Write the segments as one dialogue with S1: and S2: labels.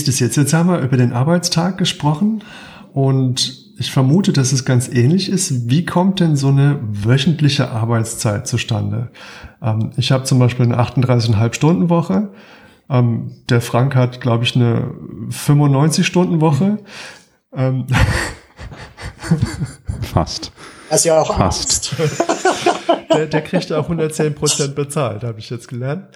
S1: Ist es jetzt? Jetzt haben wir über den Arbeitstag gesprochen und ich vermute, dass es ganz ähnlich ist. Wie kommt denn so eine wöchentliche Arbeitszeit zustande? Ähm, ich habe zum Beispiel eine 38,5 Stunden Woche. Ähm, der Frank hat, glaube ich, eine 95 Stunden Woche. Ähm
S2: Fast.
S3: Das ist ja auch Fast.
S1: der, der kriegt auch 110 Prozent bezahlt, habe ich jetzt gelernt.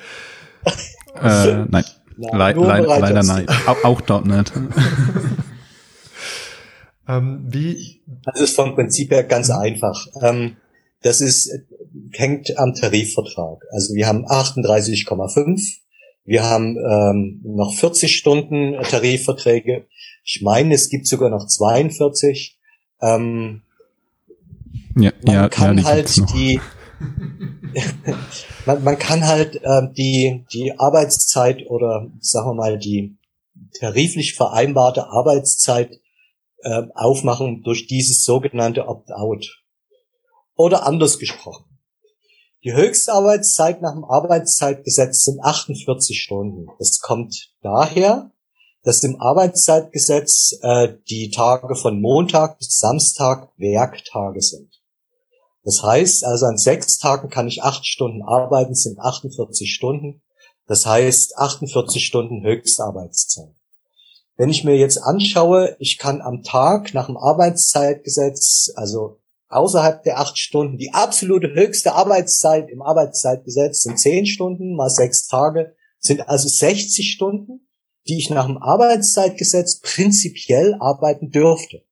S2: Äh, nein. Le le leider nein. Auch, auch dort nicht.
S1: ähm, wie?
S3: Das ist vom Prinzip her ganz einfach. Ähm, das ist, hängt am Tarifvertrag. Also wir haben 38,5. Wir haben ähm, noch 40 Stunden Tarifverträge. Ich meine, es gibt sogar noch 42. Ähm, ja, man ja, kann ja, halt die, man, man kann halt äh, die, die Arbeitszeit oder sagen wir mal die tariflich vereinbarte Arbeitszeit äh, aufmachen durch dieses sogenannte Opt-out. Oder anders gesprochen. Die höchste Arbeitszeit nach dem Arbeitszeitgesetz sind 48 Stunden. Das kommt daher, dass im Arbeitszeitgesetz äh, die Tage von Montag bis Samstag Werktage sind. Das heißt, also an sechs Tagen kann ich acht Stunden arbeiten, sind 48 Stunden. Das heißt 48 Stunden Höchstarbeitszeit. Wenn ich mir jetzt anschaue, ich kann am Tag nach dem Arbeitszeitgesetz, also außerhalb der acht Stunden, die absolute höchste Arbeitszeit im Arbeitszeitgesetz sind zehn Stunden mal sechs Tage, sind also 60 Stunden, die ich nach dem Arbeitszeitgesetz prinzipiell arbeiten dürfte.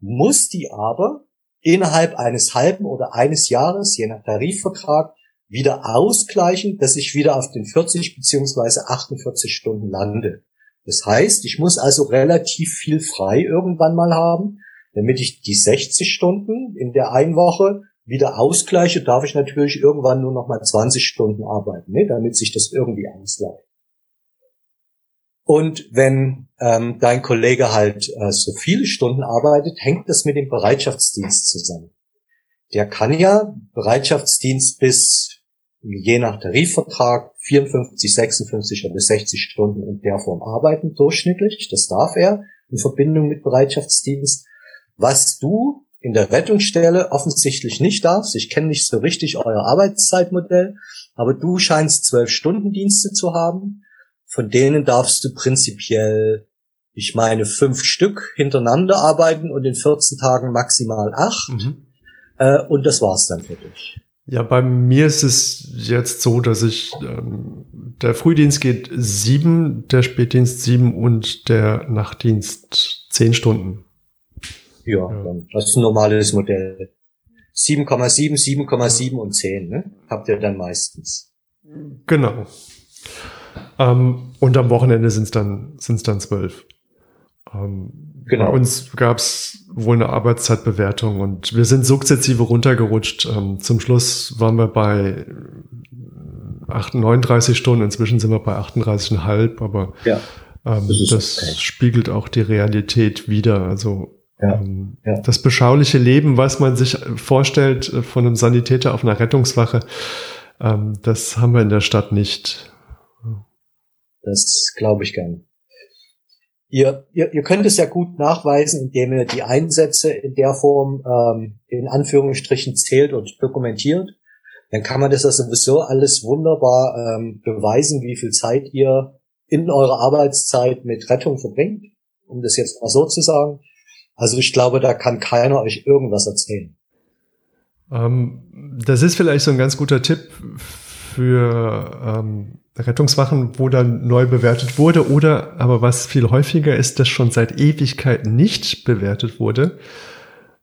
S3: Muss die aber innerhalb eines halben oder eines Jahres, je nach Tarifvertrag, wieder ausgleichen, dass ich wieder auf den 40 beziehungsweise 48 Stunden lande. Das heißt, ich muss also relativ viel frei irgendwann mal haben, damit ich die 60 Stunden in der einen Woche wieder ausgleiche, darf ich natürlich irgendwann nur noch mal 20 Stunden arbeiten, ne, damit sich das irgendwie ausgleicht. Und wenn ähm, dein Kollege halt äh, so viele Stunden arbeitet, hängt das mit dem Bereitschaftsdienst zusammen. Der kann ja Bereitschaftsdienst bis, je nach Tarifvertrag, 54, 56 oder 60 Stunden in der Form arbeiten, durchschnittlich. Das darf er in Verbindung mit Bereitschaftsdienst. Was du in der Rettungsstelle offensichtlich nicht darfst, ich kenne nicht so richtig euer Arbeitszeitmodell, aber du scheinst zwölf Stunden Dienste zu haben von denen darfst du prinzipiell, ich meine, fünf Stück hintereinander arbeiten und in 14 Tagen maximal acht. Mhm. Äh, und das war's dann für dich.
S1: Ja, bei mir ist es jetzt so, dass ich ähm, der Frühdienst geht sieben, der Spätdienst sieben und der Nachtdienst zehn Stunden.
S3: Ja, ja. Das ist ein normales Modell. 7,7, 7,7 und 10, ne? Habt ihr dann meistens.
S1: Genau. Ähm, und am Wochenende sind es dann, sind's dann zwölf. Ähm, genau. Bei uns gab es wohl eine Arbeitszeitbewertung und wir sind sukzessive runtergerutscht. Ähm, zum Schluss waren wir bei 8, 39 Stunden, inzwischen sind wir bei 38,5, aber ja, ähm, das, das okay. spiegelt auch die Realität wider. Also ja, ähm, ja. das beschauliche Leben, was man sich vorstellt äh, von einem Sanitäter auf einer Rettungswache, ähm, das haben wir in der Stadt nicht.
S3: Das glaube ich gern. Ihr, ihr, ihr könnt es ja gut nachweisen, indem ihr die Einsätze in der Form ähm, in Anführungsstrichen zählt und dokumentiert. Dann kann man das ja sowieso alles wunderbar ähm, beweisen, wie viel Zeit ihr in eurer Arbeitszeit mit Rettung verbringt, um das jetzt mal so zu sagen. Also ich glaube, da kann keiner euch irgendwas erzählen.
S1: Ähm, das ist vielleicht so ein ganz guter Tipp für ähm, Rettungswachen, wo dann neu bewertet wurde, oder aber was viel häufiger ist, dass schon seit Ewigkeiten nicht bewertet wurde,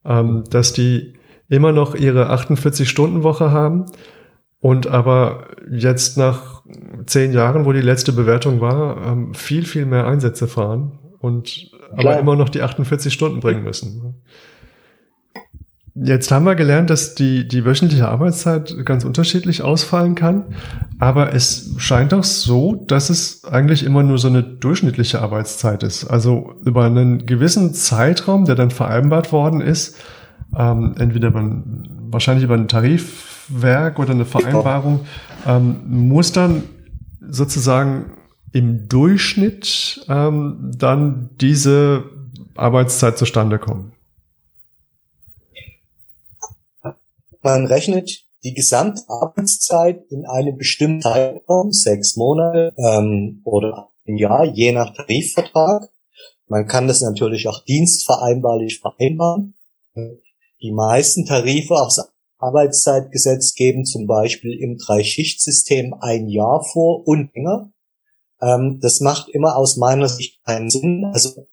S1: ähm, dass die immer noch ihre 48-Stunden-Woche haben und aber jetzt nach zehn Jahren, wo die letzte Bewertung war, ähm, viel, viel mehr Einsätze fahren und Klar. aber immer noch die 48 Stunden bringen müssen. Jetzt haben wir gelernt, dass die, die wöchentliche Arbeitszeit ganz unterschiedlich ausfallen kann. Aber es scheint doch so, dass es eigentlich immer nur so eine durchschnittliche Arbeitszeit ist. Also über einen gewissen Zeitraum, der dann vereinbart worden ist, ähm, entweder über, wahrscheinlich über ein Tarifwerk oder eine Vereinbarung, ähm, muss dann sozusagen im Durchschnitt ähm, dann diese Arbeitszeit zustande kommen.
S3: Man rechnet die Gesamtarbeitszeit in einem bestimmten Zeitraum, sechs Monate ähm, oder ein Jahr, je nach Tarifvertrag. Man kann das natürlich auch dienstvereinbarlich vereinbaren. Die meisten Tarife aus Arbeitszeitgesetz geben zum Beispiel im Dreischichtsystem ein Jahr vor und länger. Ähm, das macht immer aus meiner Sicht keinen Sinn. Also,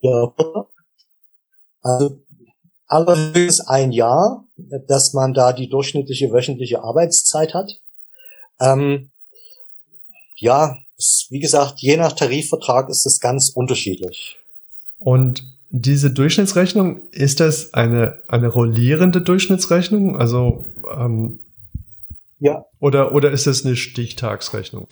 S3: also allerdings ein Jahr, dass man da die durchschnittliche wöchentliche Arbeitszeit hat. Ähm, ja, wie gesagt, je nach Tarifvertrag ist das ganz unterschiedlich.
S1: Und diese Durchschnittsrechnung, ist das eine, eine rollierende Durchschnittsrechnung? Also ähm, ja. Oder, oder ist das eine Stichtagsrechnung?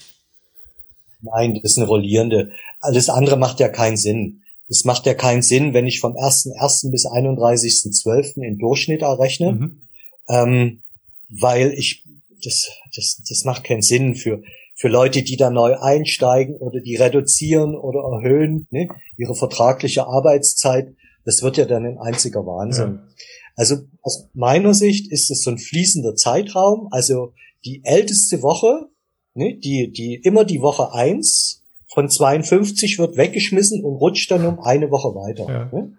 S3: Nein, das ist eine rollierende. Alles andere macht ja keinen Sinn. Es macht ja keinen Sinn, wenn ich vom 1.1. bis 31.12. in Durchschnitt errechne, mhm. ähm, weil ich, das, das, das macht keinen Sinn für, für Leute, die da neu einsteigen oder die reduzieren oder erhöhen ne, ihre vertragliche Arbeitszeit. Das wird ja dann ein einziger Wahnsinn. Ja. Also aus meiner Sicht ist es so ein fließender Zeitraum. Also die älteste Woche, ne, die, die immer die Woche eins von 52 wird weggeschmissen und rutscht dann um eine Woche weiter. Ja. Ne?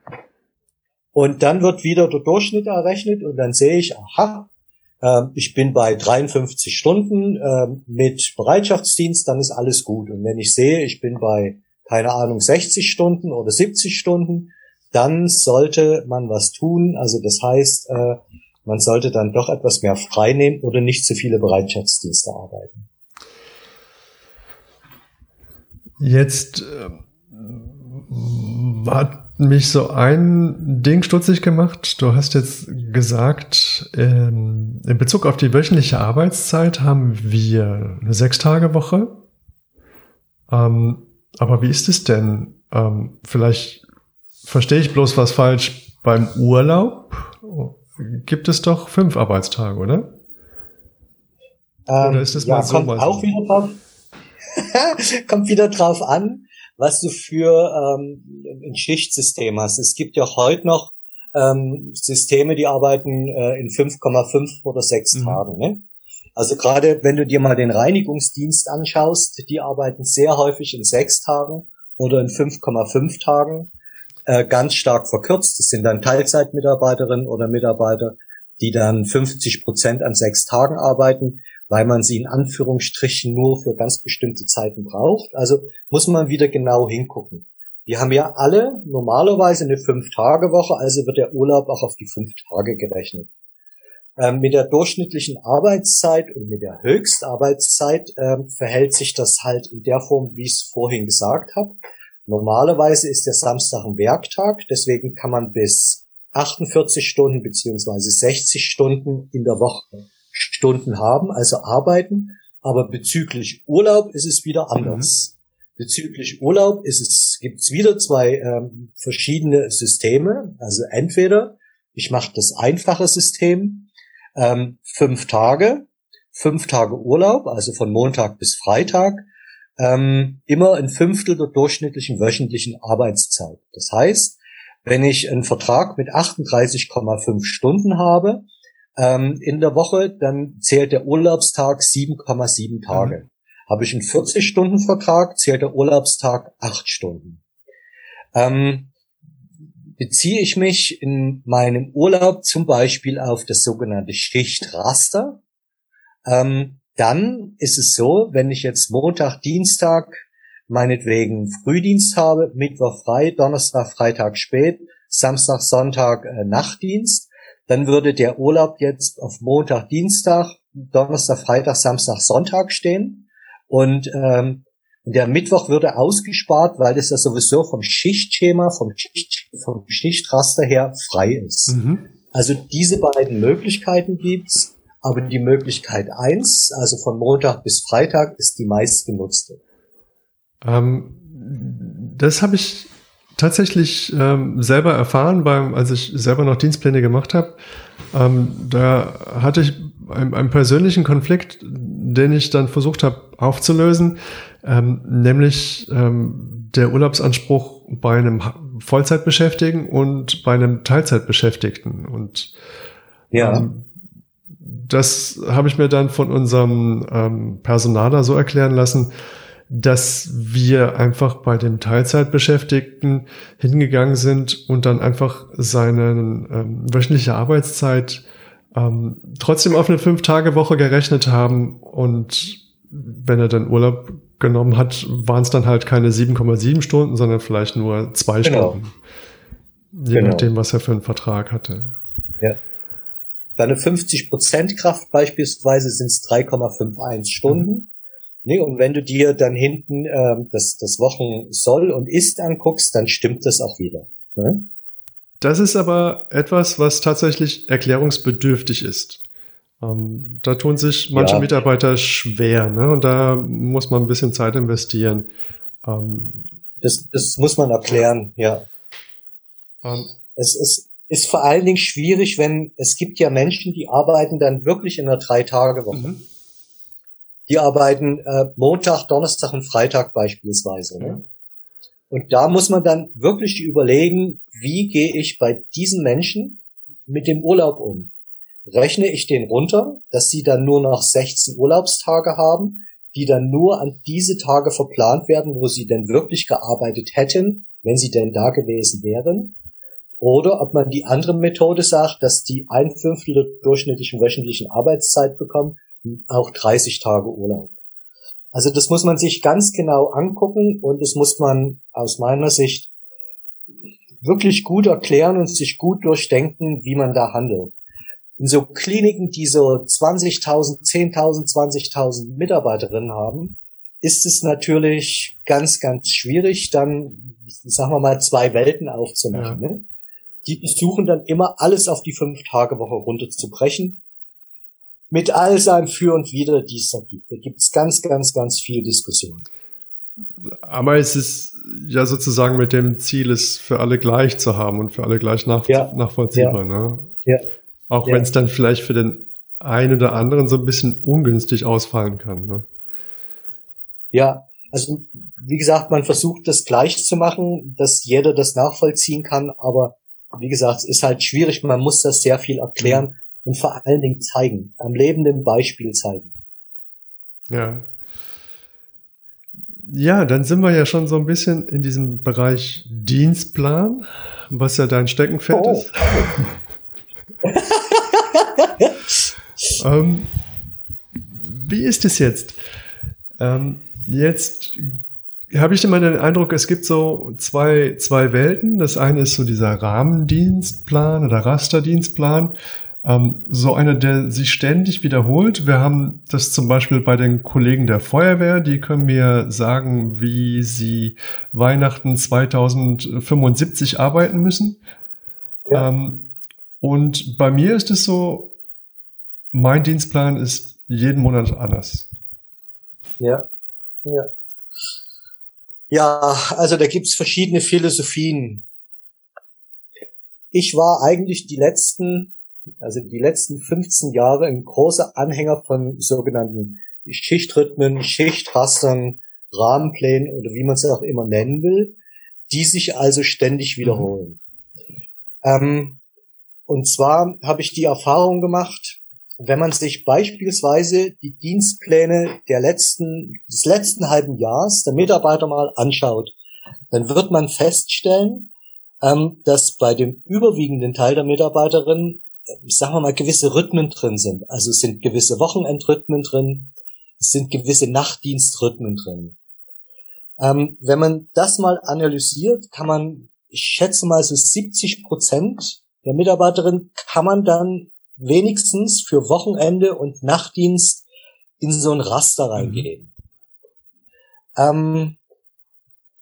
S3: Und dann wird wieder der Durchschnitt errechnet und dann sehe ich, aha, äh, ich bin bei 53 Stunden äh, mit Bereitschaftsdienst, dann ist alles gut. Und wenn ich sehe, ich bin bei, keine Ahnung, 60 Stunden oder 70 Stunden, dann sollte man was tun. Also das heißt, äh, man sollte dann doch etwas mehr frei nehmen oder nicht zu viele Bereitschaftsdienste arbeiten.
S1: Jetzt äh, hat mich so ein Ding stutzig gemacht. Du hast jetzt gesagt, ähm, in Bezug auf die wöchentliche Arbeitszeit haben wir eine Sechstagewoche. Ähm, aber wie ist es denn? Ähm, vielleicht verstehe ich bloß was falsch. Beim Urlaub gibt es doch fünf Arbeitstage, oder?
S3: oder ähm, ist das ja, mal so? Kommt mal auch wieder drauf kommt wieder drauf an, was du für ähm, ein Schichtsystem hast. Es gibt ja heute noch ähm, Systeme, die arbeiten äh, in 5,5 oder 6 mhm. Tagen. Ne? Also gerade wenn du dir mal den Reinigungsdienst anschaust, die arbeiten sehr häufig in 6 Tagen oder in 5,5 Tagen, äh, ganz stark verkürzt. Das sind dann Teilzeitmitarbeiterinnen oder Mitarbeiter, die dann 50 Prozent an sechs Tagen arbeiten weil man sie in Anführungsstrichen nur für ganz bestimmte Zeiten braucht. Also muss man wieder genau hingucken. Wir haben ja alle normalerweise eine Fünf-Tage-Woche, also wird der Urlaub auch auf die fünf Tage gerechnet. Ähm, mit der durchschnittlichen Arbeitszeit und mit der Höchstarbeitszeit ähm, verhält sich das halt in der Form, wie ich es vorhin gesagt habe. Normalerweise ist der Samstag ein Werktag, deswegen kann man bis 48 Stunden beziehungsweise 60 Stunden in der Woche Stunden haben, also arbeiten. Aber bezüglich Urlaub ist es wieder anders. Mhm. Bezüglich Urlaub ist es, gibt's wieder zwei ähm, verschiedene Systeme. Also entweder ich mache das einfache System, ähm, fünf Tage, fünf Tage Urlaub, also von Montag bis Freitag, ähm, immer ein Fünftel der durchschnittlichen wöchentlichen Arbeitszeit. Das heißt, wenn ich einen Vertrag mit 38,5 Stunden habe, ähm, in der Woche, dann zählt der Urlaubstag 7,7 Tage. Mhm. Habe ich einen 40-Stunden-Vertrag, zählt der Urlaubstag 8 Stunden. Ähm, beziehe ich mich in meinem Urlaub zum Beispiel auf das sogenannte Schichtraster, ähm, dann ist es so, wenn ich jetzt Montag, Dienstag meinetwegen Frühdienst habe, Mittwoch frei, Donnerstag, Freitag spät, Samstag, Sonntag äh, Nachtdienst, dann würde der Urlaub jetzt auf Montag, Dienstag, Donnerstag, Freitag, Samstag, Sonntag stehen und ähm, der Mittwoch würde ausgespart, weil das ja sowieso vom Schichtschema, vom, Schicht, vom Schichtraster her frei ist. Mhm. Also diese beiden Möglichkeiten gibt's, aber die Möglichkeit eins, also von Montag bis Freitag, ist die meistgenutzte.
S1: Ähm, das habe ich tatsächlich ähm, selber erfahren, beim, als ich selber noch Dienstpläne gemacht habe. Ähm, da hatte ich einen, einen, persönlichen Konflikt, den ich dann versucht habe aufzulösen, ähm, nämlich ähm, der Urlaubsanspruch bei einem Vollzeitbeschäftigten und bei einem Teilzeitbeschäftigten. Und ja. Ähm, das habe ich mir dann von unserem ähm, Personaler so erklären lassen, dass wir einfach bei dem Teilzeitbeschäftigten hingegangen sind und dann einfach seine ähm, wöchentliche Arbeitszeit ähm, trotzdem auf eine Fünf-Tage-Woche gerechnet haben und wenn er dann Urlaub genommen hat, waren es dann halt keine 7,7 Stunden, sondern vielleicht nur zwei genau. Stunden. Je genau. nachdem, was er für einen Vertrag hatte.
S3: Ja. Bei einer 50% Kraft beispielsweise sind es 3,51 Stunden. Mhm. Nee, und wenn du dir dann hinten ähm, das, das Wochen soll und ist anguckst, dann stimmt das auch wieder. Ne?
S1: Das ist aber etwas, was tatsächlich erklärungsbedürftig ist. Ähm, da tun sich manche ja. Mitarbeiter schwer, ne? Und da muss man ein bisschen Zeit investieren.
S3: Ähm, das, das muss man erklären, ja. Ähm, es ist, ist vor allen Dingen schwierig, wenn es gibt ja Menschen, die arbeiten dann wirklich in einer Drei-Tage-Woche. Mhm. Die arbeiten äh, Montag, Donnerstag und Freitag beispielsweise. Ne? Und da muss man dann wirklich überlegen, wie gehe ich bei diesen Menschen mit dem Urlaub um? Rechne ich den runter, dass sie dann nur noch 16 Urlaubstage haben, die dann nur an diese Tage verplant werden, wo sie denn wirklich gearbeitet hätten, wenn sie denn da gewesen wären? Oder ob man die andere Methode sagt, dass die ein Fünftel der durchschnittlichen wöchentlichen Arbeitszeit bekommen auch 30 Tage Urlaub. Also das muss man sich ganz genau angucken und das muss man aus meiner Sicht wirklich gut erklären und sich gut durchdenken, wie man da handelt. In so Kliniken, die so 20.000, 10.000, 20.000 Mitarbeiterinnen haben, ist es natürlich ganz, ganz schwierig, dann, sagen wir mal, zwei Welten aufzumachen. Ja. Ne? Die versuchen dann immer alles auf die Fünf-Tage-Woche runterzubrechen mit all seinem Für und Wider, die es da gibt. Da gibt es ganz, ganz, ganz viel Diskussion.
S1: Aber es ist ja sozusagen mit dem Ziel, es für alle gleich zu haben und für alle gleich nach, ja. nachvollziehbar. Ja. Ne? Ja. Auch ja. wenn es dann vielleicht für den einen oder anderen so ein bisschen ungünstig ausfallen kann. Ne?
S3: Ja, also wie gesagt, man versucht das gleich zu machen, dass jeder das nachvollziehen kann, aber wie gesagt, es ist halt schwierig, man muss das sehr viel erklären. Und vor allen Dingen zeigen, am lebenden Beispiel zeigen.
S1: Ja. Ja, dann sind wir ja schon so ein bisschen in diesem Bereich Dienstplan, was ja dein Steckenpferd oh. ist. ähm, wie ist es jetzt? Ähm, jetzt habe ich immer den Eindruck, es gibt so zwei, zwei Welten. Das eine ist so dieser Rahmendienstplan oder Rasterdienstplan. Ähm, so einer, der sich ständig wiederholt. Wir haben das zum Beispiel bei den Kollegen der Feuerwehr, die können mir sagen, wie sie Weihnachten 2075 arbeiten müssen. Ja. Ähm, und bei mir ist es so, mein Dienstplan ist jeden Monat anders.
S3: Ja, ja. Ja, also da gibt's verschiedene Philosophien. Ich war eigentlich die letzten also die letzten 15 Jahre ein großer Anhänger von sogenannten Schichtrhythmen, Schichtrastern, Rahmenplänen oder wie man es auch immer nennen will, die sich also ständig mhm. wiederholen. Mhm. Ähm, und zwar habe ich die Erfahrung gemacht, wenn man sich beispielsweise die Dienstpläne der letzten, des letzten halben Jahres der Mitarbeiter mal anschaut, dann wird man feststellen, ähm, dass bei dem überwiegenden Teil der Mitarbeiterinnen sagen wir mal, gewisse Rhythmen drin sind. Also es sind gewisse Wochenendrhythmen drin, es sind gewisse Nachtdienstrhythmen drin. Ähm, wenn man das mal analysiert, kann man, ich schätze mal so 70 Prozent der Mitarbeiterin kann man dann wenigstens für Wochenende und Nachtdienst in so ein Raster reingehen. Mhm. Ähm,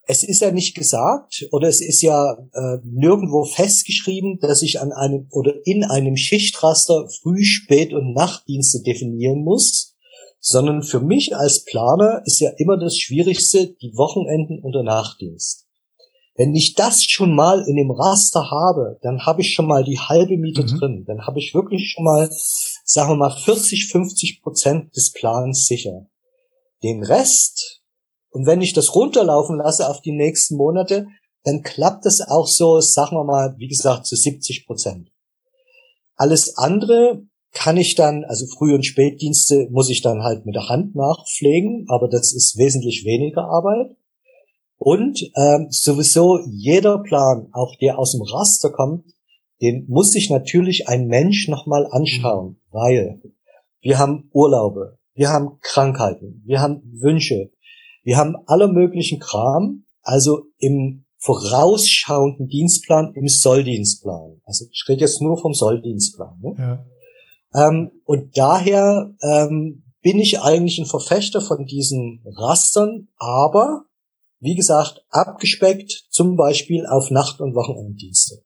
S3: es ist ja nicht gesagt oder es ist ja äh, nirgendwo festgeschrieben, dass ich an einem oder in einem Schichtraster Früh-, Spät- und Nachtdienste definieren muss, sondern für mich als Planer ist ja immer das Schwierigste die Wochenenden und der Nachtdienst. Wenn ich das schon mal in dem Raster habe, dann habe ich schon mal die halbe Miete mhm. drin. Dann habe ich wirklich schon mal, sagen wir mal, 40, 50 Prozent des Plans sicher. Den Rest, und wenn ich das runterlaufen lasse auf die nächsten Monate, dann klappt das auch so, sagen wir mal, wie gesagt, zu 70 Prozent. Alles andere kann ich dann, also Früh- und Spätdienste muss ich dann halt mit der Hand nachpflegen, aber das ist wesentlich weniger Arbeit. Und ähm, sowieso jeder Plan, auch der aus dem Raster kommt, den muss sich natürlich ein Mensch nochmal anschauen, mhm. weil wir haben Urlaube, wir haben Krankheiten, wir haben Wünsche, wir haben aller möglichen Kram, also im vorausschauenden Dienstplan, im Solldienstplan. Also ich rede jetzt nur vom Solldienstplan. Ne? Ja. Ähm, und daher ähm, bin ich eigentlich ein Verfechter von diesen Rastern, aber wie gesagt, abgespeckt, zum Beispiel auf Nacht- und Wochenenddienste.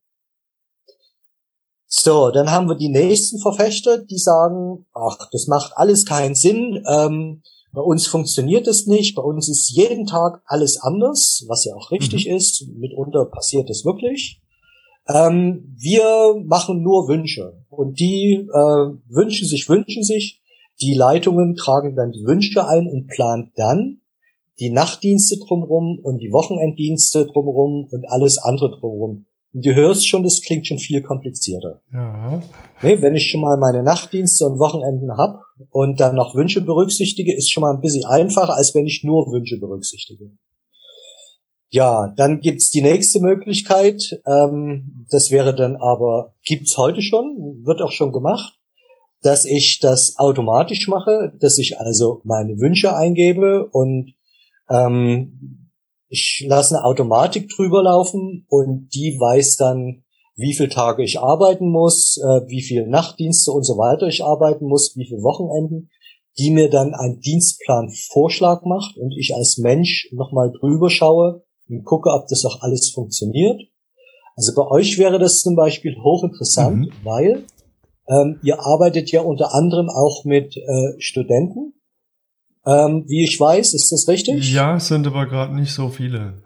S3: So, dann haben wir die nächsten Verfechter, die sagen, ach, das macht alles keinen Sinn, ähm, bei uns funktioniert es nicht, bei uns ist jeden Tag alles anders, was ja auch richtig mhm. ist, mitunter passiert es wirklich. Ähm, wir machen nur Wünsche und die äh, wünschen sich, wünschen sich, die Leitungen tragen dann die Wünsche ein und planen dann die Nachtdienste drumherum und die Wochenenddienste drumherum und alles andere drumherum. Du hörst schon, das klingt schon viel komplizierter. Ja. Nee, wenn ich schon mal meine Nachtdienste und Wochenenden hab und dann noch Wünsche berücksichtige, ist schon mal ein bisschen einfacher, als wenn ich nur Wünsche berücksichtige. Ja, dann gibt's die nächste Möglichkeit. Ähm, das wäre dann aber, gibt's heute schon, wird auch schon gemacht, dass ich das automatisch mache, dass ich also meine Wünsche eingebe und ähm, ich lasse eine Automatik drüber laufen und die weiß dann, wie viele Tage ich arbeiten muss, äh, wie viele Nachtdienste und so weiter ich arbeiten muss, wie viele Wochenenden, die mir dann einen Dienstplanvorschlag macht und ich als Mensch nochmal drüber schaue und gucke, ob das auch alles funktioniert. Also bei euch wäre das zum Beispiel hochinteressant, mhm. weil ähm, ihr arbeitet ja unter anderem auch mit äh, Studenten ähm, wie ich weiß, ist das richtig?
S1: Ja, es sind aber gerade nicht so viele.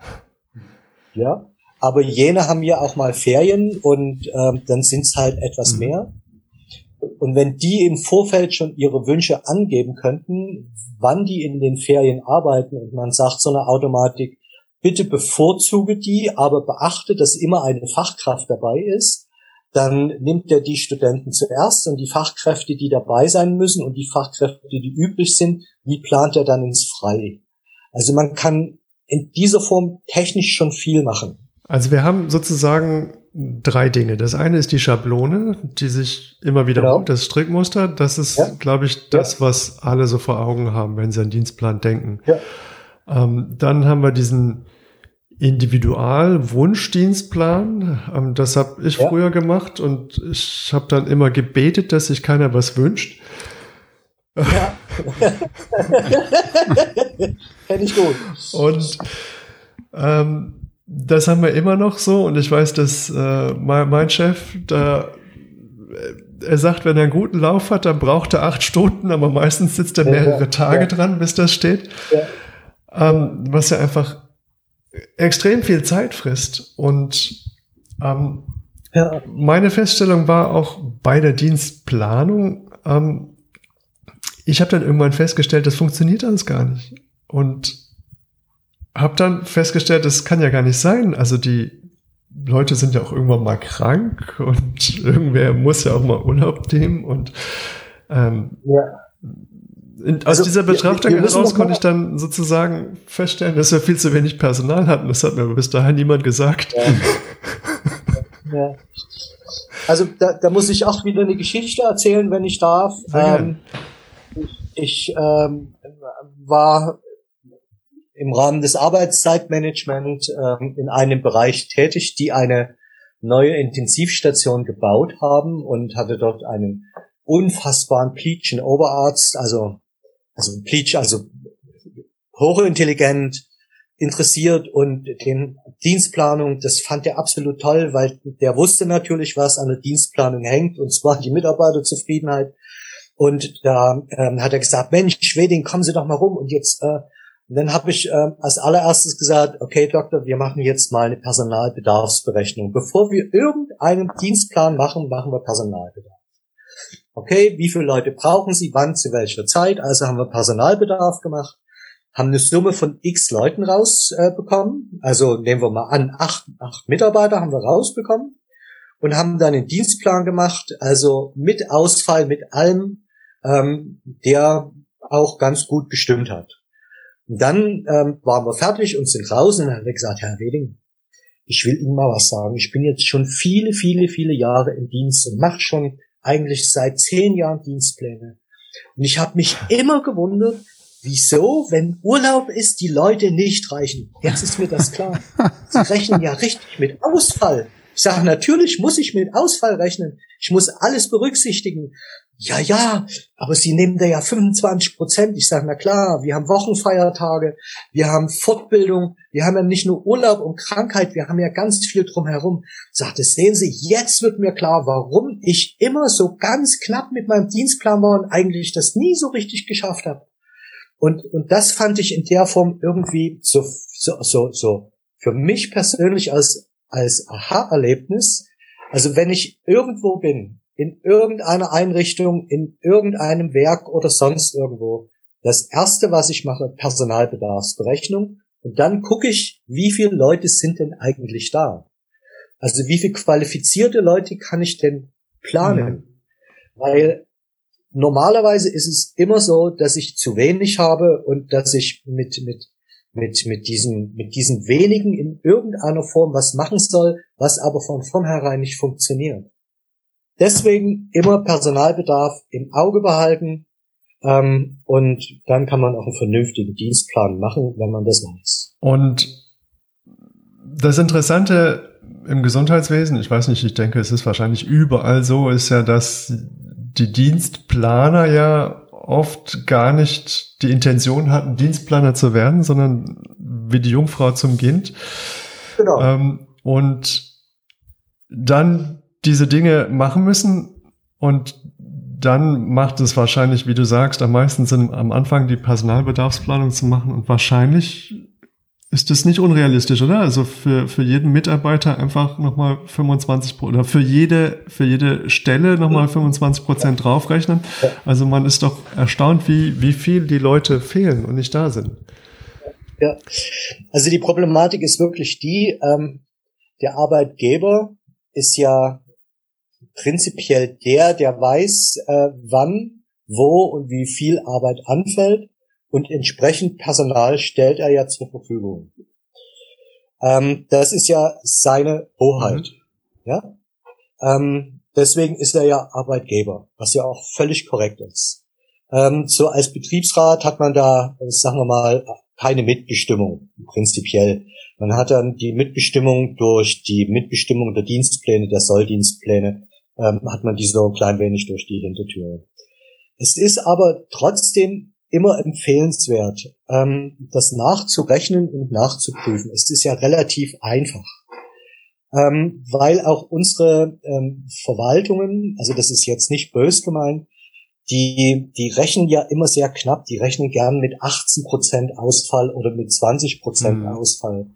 S3: Ja, aber jene haben ja auch mal Ferien und ähm, dann sind es halt etwas mhm. mehr. Und wenn die im Vorfeld schon ihre Wünsche angeben könnten, wann die in den Ferien arbeiten und man sagt so eine Automatik, bitte bevorzuge die, aber beachte, dass immer eine Fachkraft dabei ist, dann nimmt er die Studenten zuerst und die Fachkräfte, die dabei sein müssen und die Fachkräfte, die übrig sind, die plant er dann ins Freie. Also man kann in dieser Form technisch schon viel machen.
S1: Also wir haben sozusagen drei Dinge. Das eine ist die Schablone, die sich immer wieder genau. das Strickmuster. Das ist, ja. glaube ich, das, ja. was alle so vor Augen haben, wenn sie an Dienstplan denken. Ja. Ähm, dann haben wir diesen Individual-Wunschdienstplan. Ähm, das habe ich ja. früher gemacht und ich habe dann immer gebetet, dass sich keiner was wünscht. Ja.
S3: Kenn ich gut.
S1: Und ähm, das haben wir immer noch so und ich weiß, dass äh, mein, mein Chef da äh, er sagt, wenn er einen guten Lauf hat, dann braucht er acht Stunden, aber meistens sitzt er mehrere ja, Tage ja. dran, bis das steht. Ähm, was ja einfach extrem viel Zeit frisst. Und ähm, ja. meine Feststellung war auch bei der Dienstplanung, ähm, ich habe dann irgendwann festgestellt, das funktioniert alles gar nicht. Und habe dann festgestellt, das kann ja gar nicht sein. Also die Leute sind ja auch irgendwann mal krank und irgendwer muss ja auch mal Urlaub nehmen und ähm, ja. Aus also, dieser Betrachtung wir, wir heraus konnte ich dann sozusagen feststellen, dass wir viel zu wenig Personal hatten. Das hat mir bis dahin niemand gesagt.
S3: Ja. ja. Also da, da muss ich auch wieder eine Geschichte erzählen, wenn ich darf. Ähm, ich ähm, war im Rahmen des Arbeitszeitmanagement ähm, in einem Bereich tätig, die eine neue Intensivstation gebaut haben und hatte dort einen unfassbaren Pleatschen Oberarzt, also also Pleach, also hochintelligent, interessiert und den Dienstplanung, das fand er absolut toll, weil der wusste natürlich, was an der Dienstplanung hängt, und zwar die Mitarbeiterzufriedenheit. Und da ähm, hat er gesagt, Mensch, Schweding, kommen Sie doch mal rum. Und jetzt, äh, und dann habe ich äh, als allererstes gesagt, okay, Doktor, wir machen jetzt mal eine Personalbedarfsberechnung. Bevor wir irgendeinen Dienstplan machen, machen wir Personalbedarf. Okay, wie viele Leute brauchen Sie, wann, zu welcher Zeit? Also haben wir Personalbedarf gemacht haben eine Summe von x Leuten rausbekommen. Äh, also nehmen wir mal an, acht, acht Mitarbeiter haben wir rausbekommen und haben dann einen Dienstplan gemacht, also mit Ausfall, mit allem, ähm, der auch ganz gut gestimmt hat. Und dann ähm, waren wir fertig und sind raus und haben gesagt, Herr Weding, ich will Ihnen mal was sagen. Ich bin jetzt schon viele, viele, viele Jahre im Dienst und mache schon eigentlich seit zehn Jahren Dienstpläne. Und ich habe mich immer gewundert, wieso, wenn Urlaub ist, die Leute nicht reichen. Jetzt ist mir das klar. Sie rechnen ja richtig mit Ausfall. Ich sage, natürlich muss ich mit Ausfall rechnen. Ich muss alles berücksichtigen. Ja, ja, aber Sie nehmen da ja 25 Prozent. Ich sage, na klar, wir haben Wochenfeiertage, wir haben Fortbildung, wir haben ja nicht nur Urlaub und Krankheit, wir haben ja ganz viel drumherum. Sagt, das sehen Sie, jetzt wird mir klar, warum ich immer so ganz knapp mit meinem Dienstplan war und eigentlich das nie so richtig geschafft habe. Und, und das fand ich in der Form irgendwie so, so, so, so für mich persönlich als, als Aha-Erlebnis. Also wenn ich irgendwo bin, in irgendeiner Einrichtung, in irgendeinem Werk oder sonst irgendwo, das erste, was ich mache, Personalbedarfsberechnung. Und dann gucke ich, wie viele Leute sind denn eigentlich da? Also wie viele qualifizierte Leute kann ich denn planen? Mhm. Weil normalerweise ist es immer so, dass ich zu wenig habe und dass ich mit, mit, mit, mit diesen, mit diesen wenigen in irgendeiner Form was machen soll, was aber von vornherein nicht funktioniert. Deswegen immer Personalbedarf im Auge behalten, ähm, und dann kann man auch einen vernünftigen Dienstplan machen, wenn man das weiß.
S1: Und das Interessante im Gesundheitswesen, ich weiß nicht, ich denke, es ist wahrscheinlich überall so, ist ja, dass die Dienstplaner ja oft gar nicht die Intention hatten, Dienstplaner zu werden, sondern wie die Jungfrau zum Kind. Genau. Ähm, und dann diese Dinge machen müssen und dann macht es wahrscheinlich, wie du sagst, am meisten Sinn, am Anfang die Personalbedarfsplanung zu machen und wahrscheinlich ist das nicht unrealistisch, oder? Also für, für jeden Mitarbeiter einfach nochmal 25 oder für jede, für jede Stelle nochmal 25 Prozent draufrechnen. Also man ist doch erstaunt, wie, wie viel die Leute fehlen und nicht da sind.
S3: Ja, also die Problematik ist wirklich die, ähm, der Arbeitgeber ist ja prinzipiell der, der weiß, äh, wann, wo und wie viel Arbeit anfällt und entsprechend Personal stellt er ja zur Verfügung. Ähm, das ist ja seine Hoheit. Mhm. Ja? Ähm, deswegen ist er ja Arbeitgeber, was ja auch völlig korrekt ist. Ähm, so als Betriebsrat hat man da, sagen wir mal, keine Mitbestimmung, prinzipiell. Man hat dann die Mitbestimmung durch die Mitbestimmung der Dienstpläne, der Solldienstpläne, ähm, hat man die so ein klein wenig durch die Hintertür. Es ist aber trotzdem immer empfehlenswert, ähm, das nachzurechnen und nachzuprüfen. Es ist ja relativ einfach, ähm, weil auch unsere ähm, Verwaltungen, also das ist jetzt nicht bös gemeint, die, die rechnen ja immer sehr knapp, die rechnen gern mit 18 Prozent Ausfall oder mit 20 Prozent mhm. Ausfall.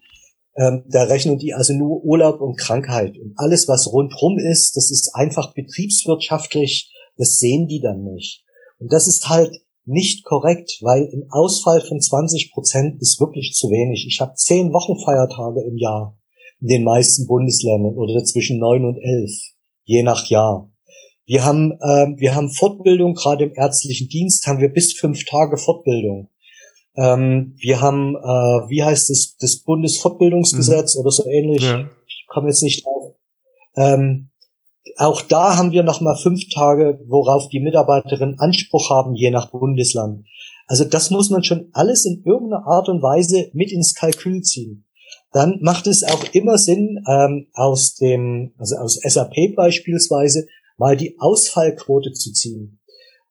S3: Ähm, da rechnen die also nur Urlaub und Krankheit. Und alles, was rundrum ist, das ist einfach betriebswirtschaftlich, das sehen die dann nicht. Und das ist halt nicht korrekt, weil ein Ausfall von 20 Prozent ist wirklich zu wenig. Ich habe zehn Wochenfeiertage im Jahr in den meisten Bundesländern oder zwischen neun und elf, je nach Jahr. Wir haben, äh, wir haben Fortbildung, gerade im ärztlichen Dienst haben wir bis fünf Tage Fortbildung. Ähm, wir haben, äh, wie heißt es, das Bundesfortbildungsgesetz mhm. oder so ähnlich. Ja. Ich komme jetzt nicht drauf. Ähm, auch da haben wir nochmal fünf Tage, worauf die Mitarbeiterinnen Anspruch haben, je nach Bundesland. Also das muss man schon alles in irgendeiner Art und Weise mit ins Kalkül ziehen. Dann macht es auch immer Sinn, ähm, aus dem, also aus SAP beispielsweise, mal die Ausfallquote zu ziehen.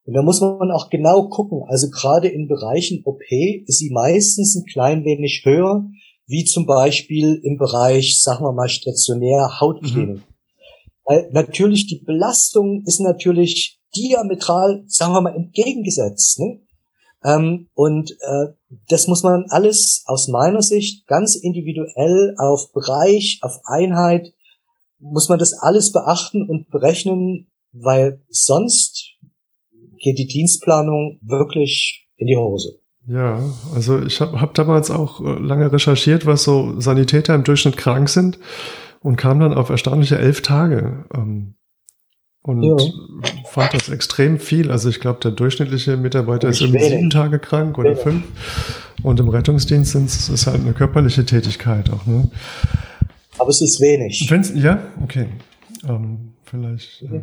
S3: Und da muss man auch genau gucken. Also gerade in Bereichen OP ist sie meistens ein klein wenig höher, wie zum Beispiel im Bereich, sagen wir mal, stationär Hautklinik. Mhm. Weil natürlich die Belastung ist natürlich diametral, sagen wir mal, entgegengesetzt. Ne? Ähm, und äh, das muss man alles aus meiner Sicht ganz individuell auf Bereich, auf Einheit, muss man das alles beachten und berechnen, weil sonst geht die Dienstplanung wirklich in die Hose.
S1: Ja, also ich habe hab damals auch äh, lange recherchiert, was so Sanitäter im Durchschnitt krank sind und kam dann auf erstaunliche elf Tage. Ähm, und ja. fand das extrem viel. Also ich glaube, der durchschnittliche Mitarbeiter ist irgendwie sieben Tage krank oder fünf. Und im Rettungsdienst ist es halt eine körperliche Tätigkeit auch. Ne?
S3: Aber es ist wenig.
S1: Wenn's, ja, okay. Ähm, vielleicht.
S3: Ja.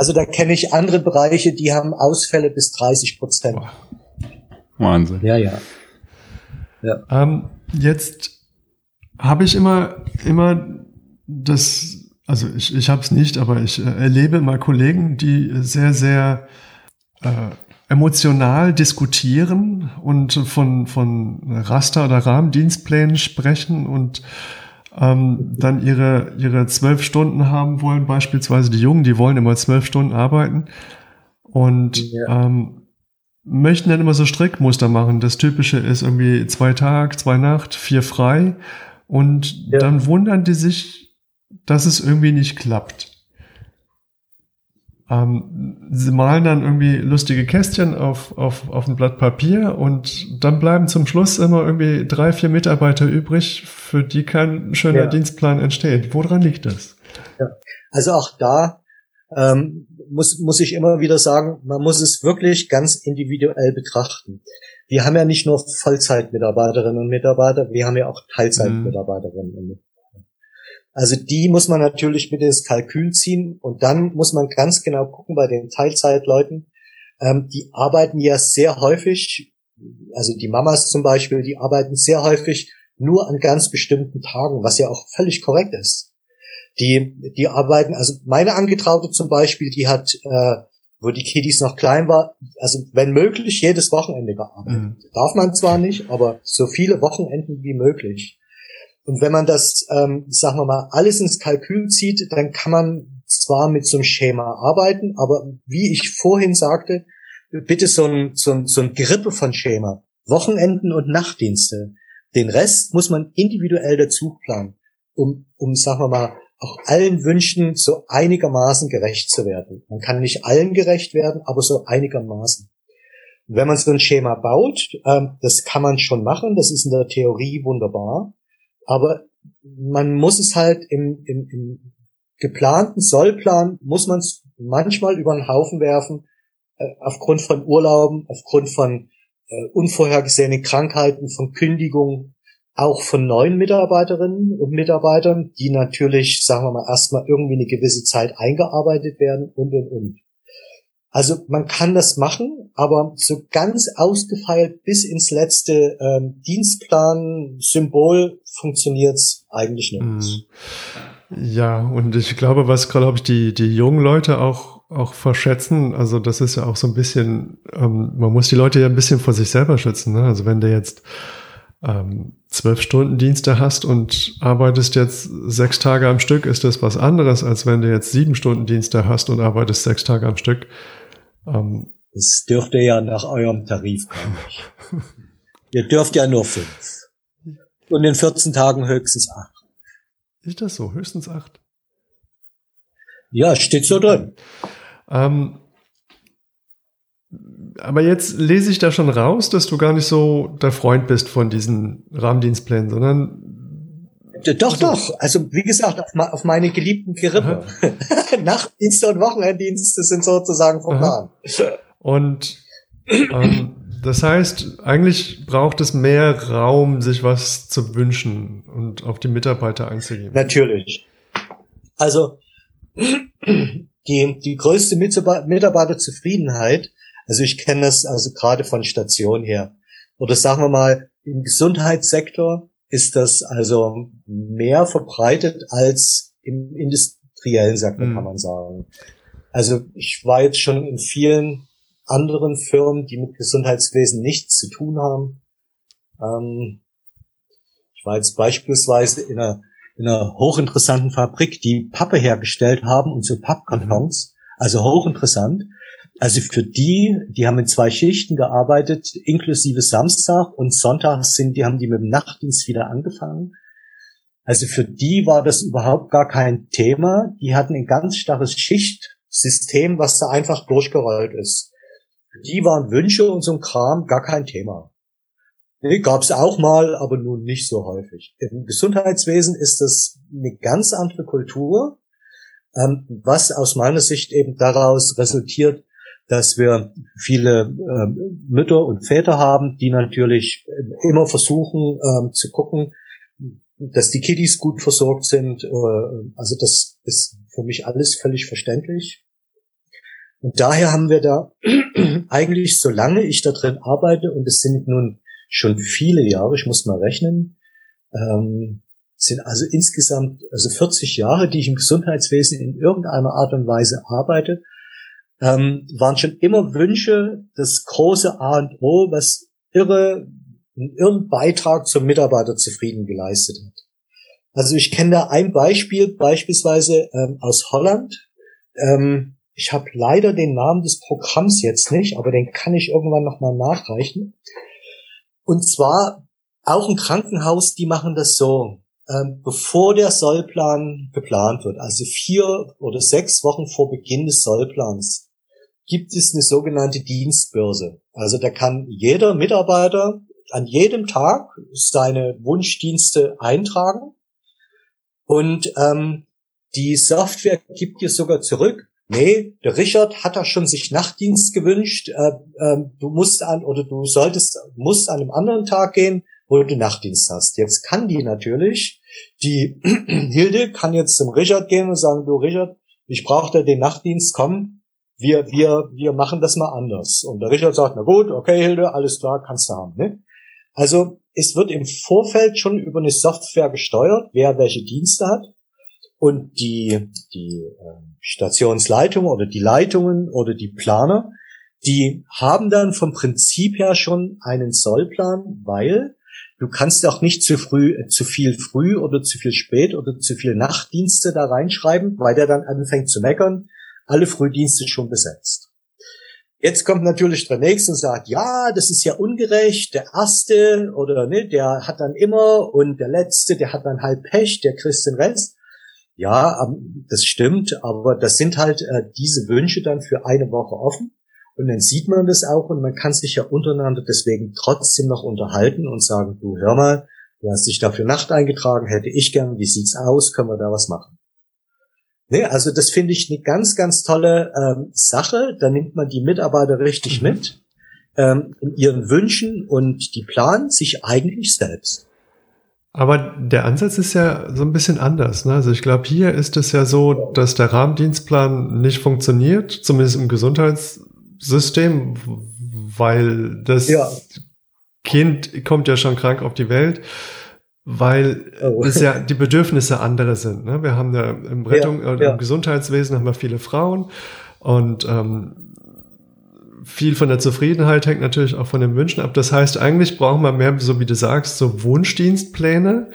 S3: Also da kenne ich andere Bereiche, die haben Ausfälle bis 30 Prozent.
S2: Wahnsinn.
S3: Ja, ja.
S1: ja. Ähm, jetzt habe ich immer, immer das also ich, ich habe es nicht, aber ich äh, erlebe mal Kollegen, die sehr, sehr äh, emotional diskutieren und von, von Raster- oder Rahmendienstplänen sprechen und ähm, dann ihre, ihre zwölf Stunden haben wollen, beispielsweise die Jungen, die wollen immer zwölf Stunden arbeiten und ja. ähm, möchten dann immer so Strickmuster machen. Das Typische ist irgendwie zwei Tag, zwei Nacht, vier frei und ja. dann wundern die sich, dass es irgendwie nicht klappt. Ähm, sie malen dann irgendwie lustige Kästchen auf, auf, auf ein Blatt Papier und dann bleiben zum Schluss immer irgendwie drei, vier Mitarbeiter übrig, für die kein schöner ja. Dienstplan entsteht. Woran liegt das?
S3: Ja. Also auch da ähm, muss, muss ich immer wieder sagen, man muss es wirklich ganz individuell betrachten. Wir haben ja nicht nur Vollzeitmitarbeiterinnen und Mitarbeiter, wir haben ja auch Teilzeitmitarbeiterinnen und Mitarbeiter. Also die muss man natürlich mit ins Kalkül ziehen und dann muss man ganz genau gucken bei den Teilzeitleuten. Ähm, die arbeiten ja sehr häufig, also die Mamas zum Beispiel, die arbeiten sehr häufig nur an ganz bestimmten Tagen, was ja auch völlig korrekt ist. Die, die arbeiten, also meine Angetraute zum Beispiel, die hat, äh, wo die Kiddies noch klein war, also wenn möglich jedes Wochenende gearbeitet. Mhm. Darf man zwar nicht, aber so viele Wochenenden wie möglich. Und wenn man das, ähm, sagen wir mal, alles ins Kalkül zieht, dann kann man zwar mit so einem Schema arbeiten, aber wie ich vorhin sagte, bitte so ein, so ein, so ein Grippe von Schema. Wochenenden und Nachtdienste. Den Rest muss man individuell dazu planen, um, um, sagen wir mal, auch allen Wünschen so einigermaßen gerecht zu werden. Man kann nicht allen gerecht werden, aber so einigermaßen. Wenn man so ein Schema baut, ähm, das kann man schon machen, das ist in der Theorie wunderbar. Aber man muss es halt im, im, im geplanten Sollplan, muss man es manchmal über den Haufen werfen, äh, aufgrund von Urlauben, aufgrund von äh, unvorhergesehenen Krankheiten, von Kündigungen, auch von neuen Mitarbeiterinnen und Mitarbeitern, die natürlich, sagen wir mal, erstmal irgendwie eine gewisse Zeit eingearbeitet werden und und und. Also man kann das machen, aber so ganz ausgefeilt bis ins letzte ähm, Dienstplan-Symbol funktioniert's eigentlich nicht. Mhm.
S1: Ja, und ich glaube, was glaube ich die die jungen Leute auch auch verschätzen, also das ist ja auch so ein bisschen, ähm, man muss die Leute ja ein bisschen vor sich selber schützen. Ne? Also wenn du jetzt ähm, zwölf Stunden Dienste hast und arbeitest jetzt sechs Tage am Stück, ist das was anderes, als wenn du jetzt sieben Stunden Dienste hast und arbeitest sechs Tage am Stück.
S3: Ähm, das dürfte ja nach eurem Tarif gar nicht. Ihr dürft ja nur fünf. Und in 14 Tagen höchstens acht.
S1: Ist das so? Höchstens acht?
S3: Ja, steht so drin.
S1: Ähm, aber jetzt lese ich da schon raus, dass du gar nicht so der Freund bist von diesen Rahmendienstplänen, sondern
S3: doch, also, doch. Also wie gesagt, auf, auf meine geliebten Gerippe. Nachtdienste und Wochenenddienste sind sozusagen vom Plan.
S1: Und ähm, das heißt, eigentlich braucht es mehr Raum, sich was zu wünschen und auf die Mitarbeiter einzugehen.
S3: Natürlich. Also die, die größte Mitarbeiterzufriedenheit, also ich kenne das also gerade von Station her, oder sagen wir mal, im Gesundheitssektor ist das also mehr verbreitet als im industriellen Sektor, mhm. kann man sagen. Also ich war jetzt schon in vielen anderen Firmen, die mit Gesundheitswesen nichts zu tun haben. Ähm, ich war jetzt beispielsweise in einer, in einer hochinteressanten Fabrik, die Pappe hergestellt haben und so Pappkartons. Mhm. Also hochinteressant. Also für die, die haben in zwei Schichten gearbeitet, inklusive Samstag und Sonntag sind, die haben die mit dem Nachtdienst wieder angefangen. Also für die war das überhaupt gar kein Thema. Die hatten ein ganz starres Schichtsystem, was da einfach durchgerollt ist. Für die waren Wünsche und so ein Kram gar kein Thema. Nee, gab's auch mal, aber nun nicht so häufig. Im Gesundheitswesen ist das eine ganz andere Kultur, ähm, was aus meiner Sicht eben daraus resultiert, dass wir viele äh, Mütter und Väter haben, die natürlich immer versuchen ähm, zu gucken, dass die Kiddies gut versorgt sind. Äh, also das ist für mich alles völlig verständlich. Und daher haben wir da eigentlich, solange ich da drin arbeite, und es sind nun schon viele Jahre, ich muss mal rechnen, ähm, sind also insgesamt also 40 Jahre, die ich im Gesundheitswesen in irgendeiner Art und Weise arbeite, ähm, waren schon immer Wünsche, das große A und O, was irre, einen irren Beitrag zum Mitarbeiter zufrieden geleistet hat. Also ich kenne da ein Beispiel, beispielsweise ähm, aus Holland. Ähm, ich habe leider den Namen des Programms jetzt nicht, aber den kann ich irgendwann nochmal nachreichen. Und zwar auch ein Krankenhaus, die machen das so. Ähm, bevor der Sollplan geplant wird, also vier oder sechs Wochen vor Beginn des Sollplans, gibt es eine sogenannte Dienstbörse. Also da kann jeder Mitarbeiter an jedem Tag seine Wunschdienste eintragen und ähm, die Software gibt dir sogar zurück. Nee, der Richard hat da schon sich Nachtdienst gewünscht. Äh, äh, du musst an oder du solltest musst an einem anderen Tag gehen, wo du Nachtdienst hast. Jetzt kann die natürlich, die Hilde kann jetzt zum Richard gehen und sagen, du Richard, ich brauche da den Nachtdienst, komm, wir, wir, wir machen das mal anders. Und der Richard sagt, na gut, okay, Hilde, alles klar, kannst du haben. Ne? Also es wird im Vorfeld schon über eine Software gesteuert, wer welche Dienste hat. Und die, die äh, Stationsleitung oder die Leitungen oder die Planer, die haben dann vom Prinzip her schon einen Sollplan, weil du kannst auch nicht zu früh, äh, zu viel früh oder zu viel spät oder zu viel Nachtdienste da reinschreiben, weil der dann anfängt zu meckern alle Frühdienste schon besetzt. Jetzt kommt natürlich der Nächste und sagt, ja, das ist ja ungerecht, der Erste oder ne, der hat dann immer und der Letzte, der hat dann halt Pech, der kriegt den Rest. Ja, ähm, das stimmt, aber das sind halt äh, diese Wünsche dann für eine Woche offen. Und dann sieht man das auch und man kann sich ja untereinander deswegen trotzdem noch unterhalten und sagen, du hör mal, du hast dich dafür Nacht eingetragen, hätte ich gern, wie sieht's aus, können wir da was machen? Nee, also das finde ich eine ganz, ganz tolle ähm, Sache. Da nimmt man die Mitarbeiter richtig mhm. mit ähm, in ihren Wünschen und die planen sich eigentlich selbst.
S1: Aber der Ansatz ist ja so ein bisschen anders. Ne? Also ich glaube, hier ist es ja so, dass der Rahmendienstplan nicht funktioniert, zumindest im Gesundheitssystem, weil das ja. Kind kommt ja schon krank auf die Welt weil oh. es ja die Bedürfnisse andere sind. Ne? Wir haben ja im Rettung, ja, ja. im Gesundheitswesen haben wir viele Frauen und ähm, viel von der Zufriedenheit hängt natürlich auch von den Wünschen ab. Das heißt, eigentlich brauchen wir mehr, so wie du sagst, so Wunschdienstpläne.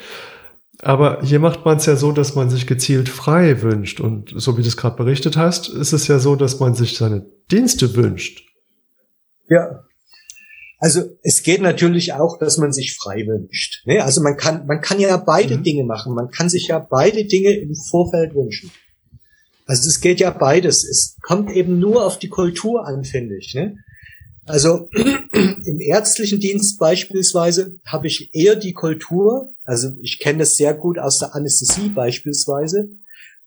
S1: Aber hier macht man es ja so, dass man sich gezielt frei wünscht. Und so wie du es gerade berichtet hast, ist es ja so, dass man sich seine Dienste wünscht.
S3: Ja, also es geht natürlich auch, dass man sich frei wünscht. Ne? Also man kann, man kann ja beide mhm. Dinge machen. Man kann sich ja beide Dinge im Vorfeld wünschen. Also es geht ja beides. Es kommt eben nur auf die Kultur an, finde ich. Ne? Also im ärztlichen Dienst beispielsweise habe ich eher die Kultur, also ich kenne das sehr gut aus der Anästhesie beispielsweise,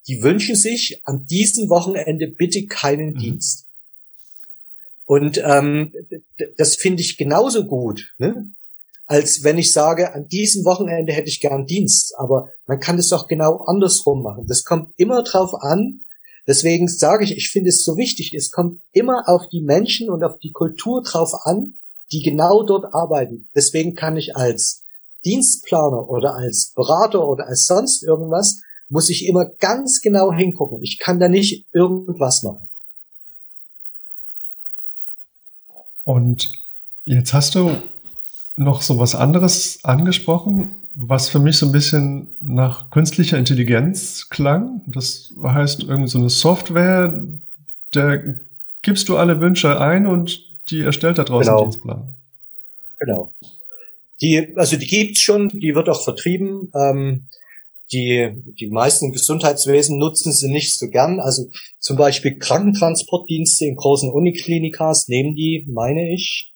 S3: die wünschen sich an diesem Wochenende bitte keinen mhm. Dienst. Und ähm, das finde ich genauso gut, ne? als wenn ich sage, an diesem Wochenende hätte ich gern Dienst. Aber man kann das doch genau andersrum machen. Das kommt immer drauf an, Deswegen sage ich, ich finde es so wichtig, es kommt immer auf die Menschen und auf die Kultur drauf an, die genau dort arbeiten. Deswegen kann ich als Dienstplaner oder als Berater oder als sonst irgendwas, muss ich immer ganz genau hingucken. Ich kann da nicht irgendwas machen.
S1: Und jetzt hast du noch so was anderes angesprochen, was für mich so ein bisschen nach künstlicher Intelligenz klang. Das heißt, irgendeine so eine Software, da gibst du alle Wünsche ein und die erstellt da draußen genau. Dienstplan.
S3: Genau. Die, also die gibt's schon, die wird auch vertrieben. Ähm, die, die meisten Gesundheitswesen nutzen sie nicht so gern. Also zum Beispiel Krankentransportdienste in großen Uniklinikas nehmen die, meine ich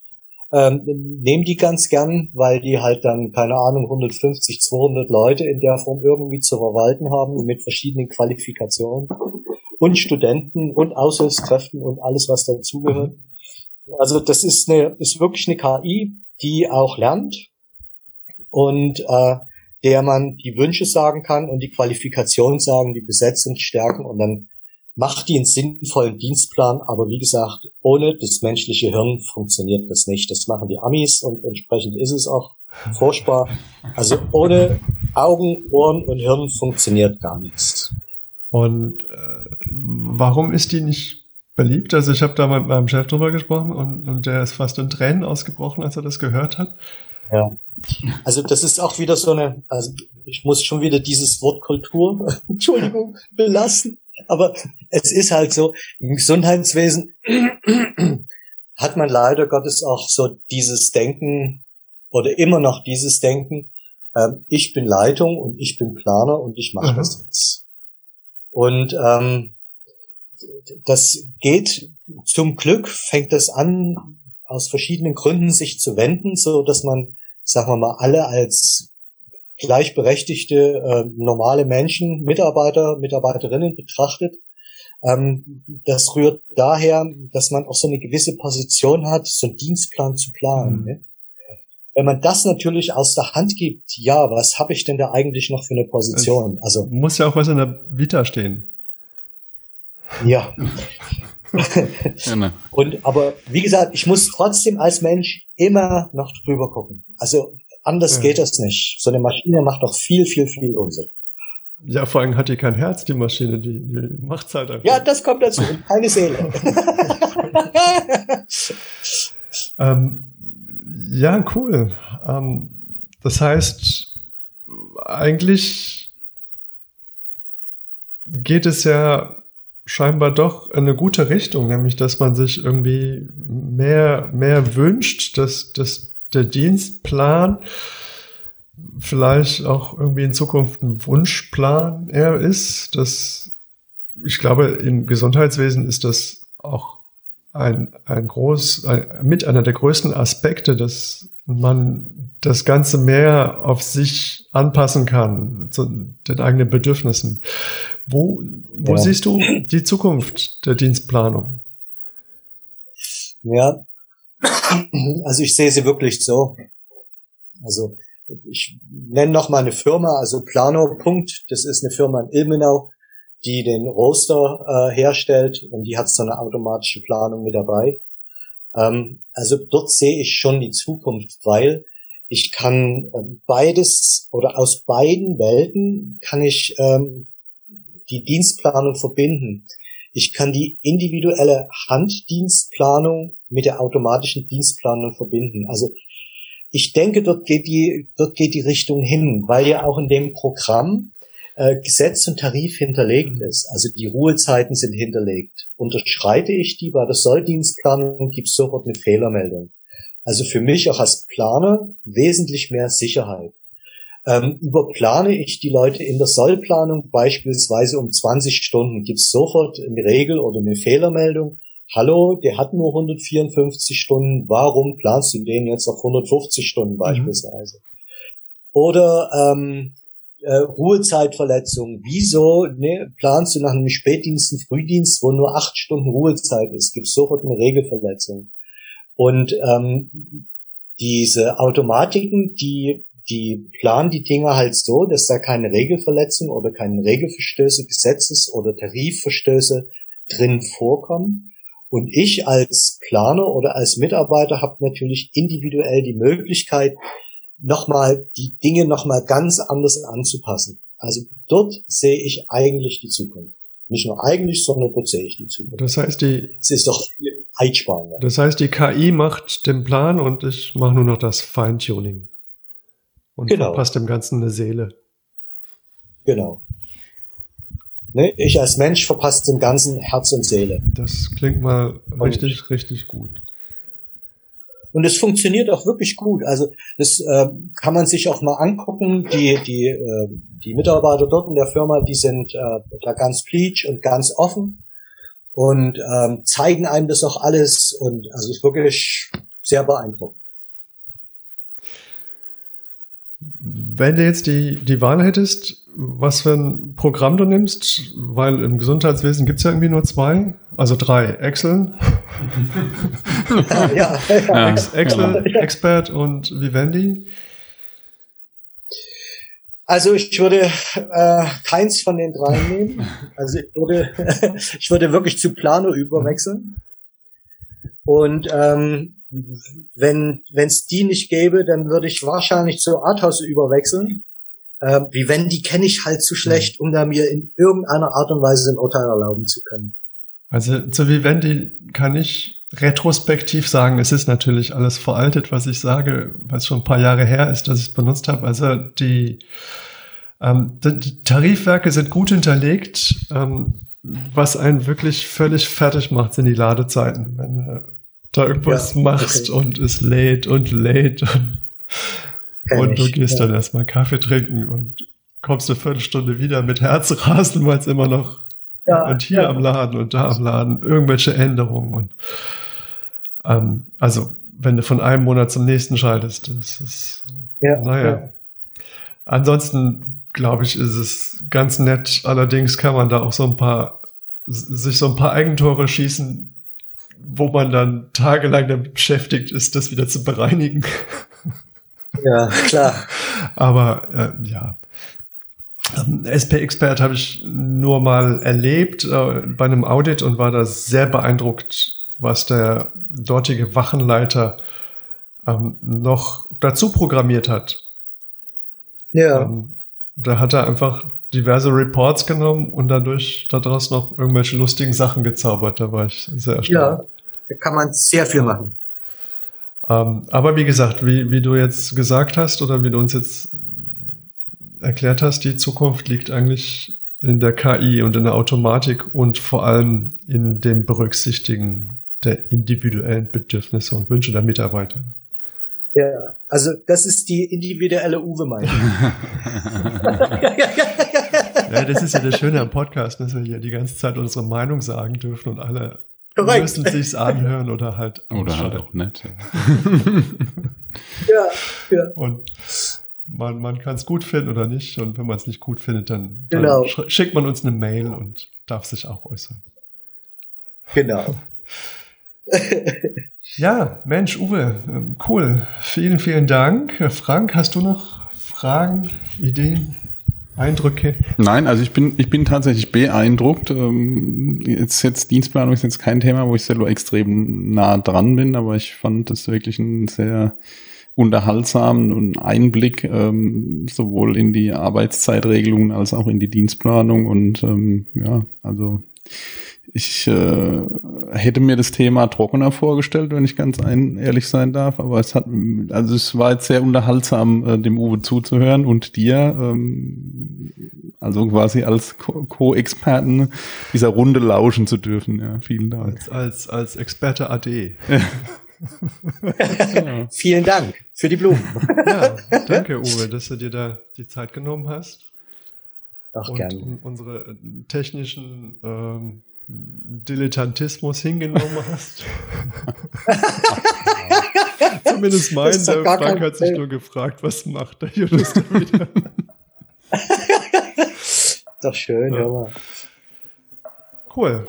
S3: ähm, nehmen die ganz gern, weil die halt dann, keine Ahnung, 150, 200 Leute in der Form irgendwie zu verwalten haben mit verschiedenen Qualifikationen und Studenten und Aushilfskräften und alles, was dazugehört. Also das ist eine, ist wirklich eine KI, die auch lernt und äh, der man die Wünsche sagen kann und die Qualifikation sagen, die Besetzung stärken und dann macht die einen sinnvollen Dienstplan, aber wie gesagt, ohne das menschliche Hirn funktioniert das nicht. Das machen die Amis und entsprechend ist es auch furchtbar. Also ohne Augen, Ohren und Hirn funktioniert gar nichts.
S1: Und äh, warum ist die nicht beliebt? Also ich habe da mit meinem Chef drüber gesprochen und, und der ist fast in Tränen ausgebrochen, als er das gehört hat.
S3: Ja. Also das ist auch wieder so eine, also ich muss schon wieder dieses Wort Kultur, Entschuldigung, belassen. Aber es ist halt so, im Gesundheitswesen hat man leider Gottes auch so dieses Denken oder immer noch dieses Denken, ähm, ich bin Leitung und ich bin Planer und ich mache mhm. das jetzt. Und ähm, das geht zum Glück, fängt das an, aus verschiedenen Gründen sich zu wenden, so dass man, sagen wir mal, alle als gleichberechtigte äh, normale Menschen, Mitarbeiter, Mitarbeiterinnen betrachtet. Ähm, das rührt daher, dass man auch so eine gewisse Position hat, so einen Dienstplan zu planen. Mhm. Ne? Wenn man das natürlich aus der Hand gibt, ja, was habe ich denn da eigentlich noch für eine Position?
S1: Es also muss ja auch was in der Vita stehen.
S3: Ja. genau. Und aber wie gesagt, ich muss trotzdem als Mensch immer noch drüber gucken. Also Anders ja. geht das nicht. So eine Maschine macht doch viel, viel, viel Unsinn.
S1: Ja, vor allem hat die kein Herz, die Maschine, die, die macht's halt einfach.
S3: Ja, das kommt dazu. Keine Seele.
S1: ähm, ja, cool. Ähm, das heißt, eigentlich geht es ja scheinbar doch in eine gute Richtung, nämlich dass man sich irgendwie mehr, mehr wünscht, dass, dass der Dienstplan vielleicht auch irgendwie in Zukunft ein Wunschplan eher ist. Das, ich glaube, im Gesundheitswesen ist das auch ein, ein groß, ein, mit einer der größten Aspekte, dass man das Ganze mehr auf sich anpassen kann, zu den eigenen Bedürfnissen. Wo, wo ja. siehst du die Zukunft der Dienstplanung?
S3: Ja, also ich sehe sie wirklich so. Also ich nenne noch mal eine Firma, also Plano. Punkt. Das ist eine Firma in Ilmenau, die den Roster äh, herstellt und die hat so eine automatische Planung mit dabei. Ähm, also dort sehe ich schon die Zukunft, weil ich kann äh, beides oder aus beiden Welten kann ich ähm, die Dienstplanung verbinden. Ich kann die individuelle Handdienstplanung mit der automatischen Dienstplanung verbinden. Also ich denke, dort geht die, dort geht die Richtung hin, weil ja auch in dem Programm äh, Gesetz und Tarif hinterlegt ist. Also die Ruhezeiten sind hinterlegt. Unterschreite ich die bei der Solldienstplanung, gibt es sofort eine Fehlermeldung. Also für mich auch als Planer wesentlich mehr Sicherheit ähm, überplane ich die Leute in der Sollplanung beispielsweise um 20 Stunden, gibt es sofort eine Regel oder eine Fehlermeldung. Hallo, der hat nur 154 Stunden, warum planst du den jetzt auf 150 Stunden mhm. beispielsweise? Mhm. Oder ähm, äh, Ruhezeitverletzung. Wieso ne, planst du nach einem Spätdienst einen Frühdienst, wo nur acht Stunden Ruhezeit ist? Gibt sofort eine Regelverletzung. Und ähm, diese Automatiken, die die planen die Dinge halt so, dass da keine Regelverletzung oder keine Regelverstöße, Gesetzes- oder Tarifverstöße drin vorkommen. Und ich als Planer oder als Mitarbeiter habe natürlich individuell die Möglichkeit, nochmal die Dinge nochmal ganz anders anzupassen. Also dort sehe ich eigentlich die Zukunft. Nicht nur eigentlich, sondern dort sehe ich die Zukunft.
S1: Das heißt, die.
S3: Es ist doch viel Zeitsparender.
S1: Das heißt, die KI macht den Plan und ich mache nur noch das Feintuning. Und genau. verpasst dem Ganzen eine Seele.
S3: Genau. Ne? Ich als Mensch verpasse dem Ganzen Herz und Seele.
S1: Das klingt mal richtig, und, richtig gut.
S3: Und es funktioniert auch wirklich gut. Also das äh, kann man sich auch mal angucken. Die, die, äh, die Mitarbeiter dort in der Firma, die sind äh, da ganz pleatsch und ganz offen und ähm, zeigen einem das auch alles. Und also es ist wirklich sehr beeindruckend.
S1: Wenn du jetzt die, die Wahl hättest, was für ein Programm du nimmst, weil im Gesundheitswesen gibt es ja irgendwie nur zwei, also drei, Excel, ja, ja. Ex Excel, ja. Expert und Vivendi.
S3: Also ich würde äh, keins von den drei nehmen. Also ich würde, ich würde wirklich zu Plano überwechseln. Und ähm, wenn es die nicht gäbe, dann würde ich wahrscheinlich zu Arthouse überwechseln. Ähm, wie wenn die kenne ich halt zu schlecht, um da mir in irgendeiner Art und Weise ein Urteil erlauben zu können.
S1: Also zu Vivendi kann ich retrospektiv sagen, es ist natürlich alles veraltet, was ich sage, weil es schon ein paar Jahre her ist, dass ich es benutzt habe. Also die, ähm, die Tarifwerke sind gut hinterlegt. Ähm, was einen wirklich völlig fertig macht, sind die Ladezeiten. Wenn du da irgendwas ja, machst okay. und es lädt und lädt und und du gehst ja. dann erstmal Kaffee trinken und kommst eine Viertelstunde wieder mit Herzrasen, weil es immer noch ja, und hier am Laden und da am Laden irgendwelche Änderungen und ähm, also wenn du von einem Monat zum nächsten schaltest, das ist ja, naja. Ansonsten glaube ich, ist es ganz nett. Allerdings kann man da auch so ein paar sich so ein paar Eigentore schießen, wo man dann tagelang damit beschäftigt ist, das wieder zu bereinigen.
S3: Ja, klar.
S1: Aber äh, ja. SP-Expert habe ich nur mal erlebt äh, bei einem Audit und war da sehr beeindruckt, was der dortige Wachenleiter ähm, noch dazu programmiert hat. Ja. Ähm, da hat er einfach diverse Reports genommen und dadurch daraus noch irgendwelche lustigen Sachen gezaubert. Da war ich sehr erstaunt. Ja,
S3: da kann man sehr viel machen.
S1: Ähm, aber wie gesagt, wie, wie du jetzt gesagt hast oder wie du uns jetzt erklärt hast, die Zukunft liegt eigentlich in der KI und in der Automatik und vor allem in dem Berücksichtigen der individuellen Bedürfnisse und Wünsche der Mitarbeiter.
S3: Ja, also das ist die individuelle Uwe-Meinung.
S1: ja, das ist ja das Schöne am Podcast, dass wir hier die ganze Zeit unsere Meinung sagen dürfen und alle Korrekt. müssen sich's anhören oder halt
S2: oder halt auch nicht.
S3: ja, ja.
S1: Und man, man kann es gut finden oder nicht. Und wenn man es nicht gut findet, dann, genau. dann schickt man uns eine Mail und darf sich auch äußern.
S3: Genau.
S1: ja, Mensch, Uwe, ähm, cool. Vielen, vielen Dank. Frank, hast du noch Fragen, Ideen? Eindrücke?
S2: Nein, also ich bin, ich bin tatsächlich beeindruckt. Ähm, jetzt, jetzt Dienstplanung ist jetzt kein Thema, wo ich selber extrem nah dran bin, aber ich fand das wirklich ein sehr unterhaltsamen Einblick ähm, sowohl in die Arbeitszeitregelungen als auch in die Dienstplanung und ähm, ja, also ich äh, hätte mir das Thema trockener vorgestellt, wenn ich ganz ein, ehrlich sein darf, aber es hat, also es war jetzt sehr unterhaltsam, äh, dem Uwe zuzuhören und dir, ähm, also quasi als Co-Experten dieser Runde lauschen zu dürfen. Ja, vielen Dank.
S1: Als, als, als Experte AD.
S3: ja. Vielen Dank für die Blumen.
S1: ja, danke Uwe, dass du dir da die Zeit genommen hast.
S3: Ach, und gern.
S1: unsere technischen ähm, Dilettantismus hingenommen hast. Zumindest mein, der Frank hat sich nur gefragt, was macht der Jonas da wieder?
S3: Doch schön, ja.
S1: Cool.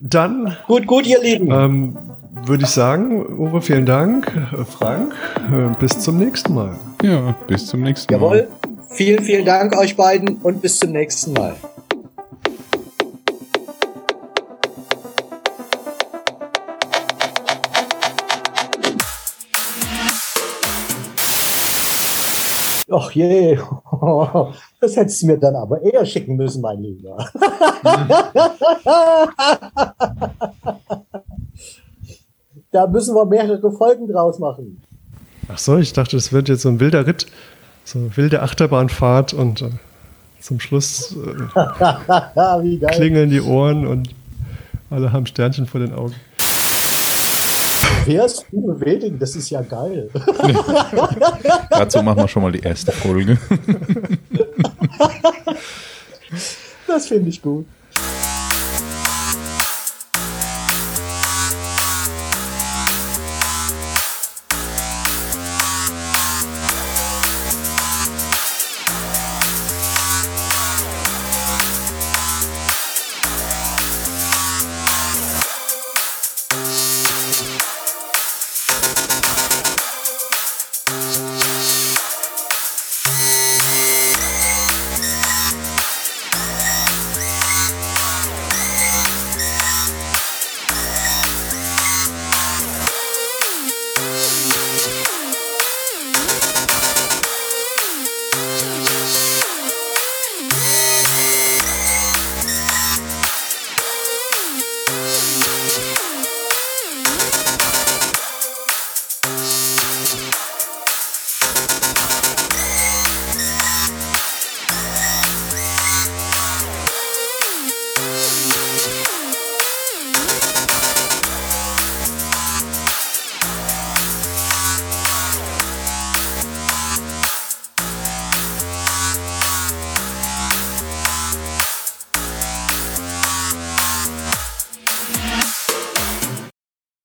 S1: Dann.
S3: Gut, gut, ihr Lieben.
S1: Ähm, würde ich sagen, Uwe, vielen Dank. Frank, äh, bis zum nächsten Mal.
S2: Ja, bis zum nächsten
S3: Mal. Jawohl. Vielen, vielen Dank euch beiden und bis zum nächsten Mal. Je, das hättest du mir dann aber eher schicken müssen, mein Lieber. da müssen wir mehrere Folgen draus machen.
S1: Ach so, ich dachte, das wird jetzt so ein wilder Ritt, so eine wilde Achterbahnfahrt und äh, zum Schluss äh, klingeln die Ohren und alle haben Sternchen vor den Augen.
S3: Wärst du bewältigen, das ist ja geil.
S2: Dazu machen wir schon mal die erste Folge.
S3: das finde ich gut.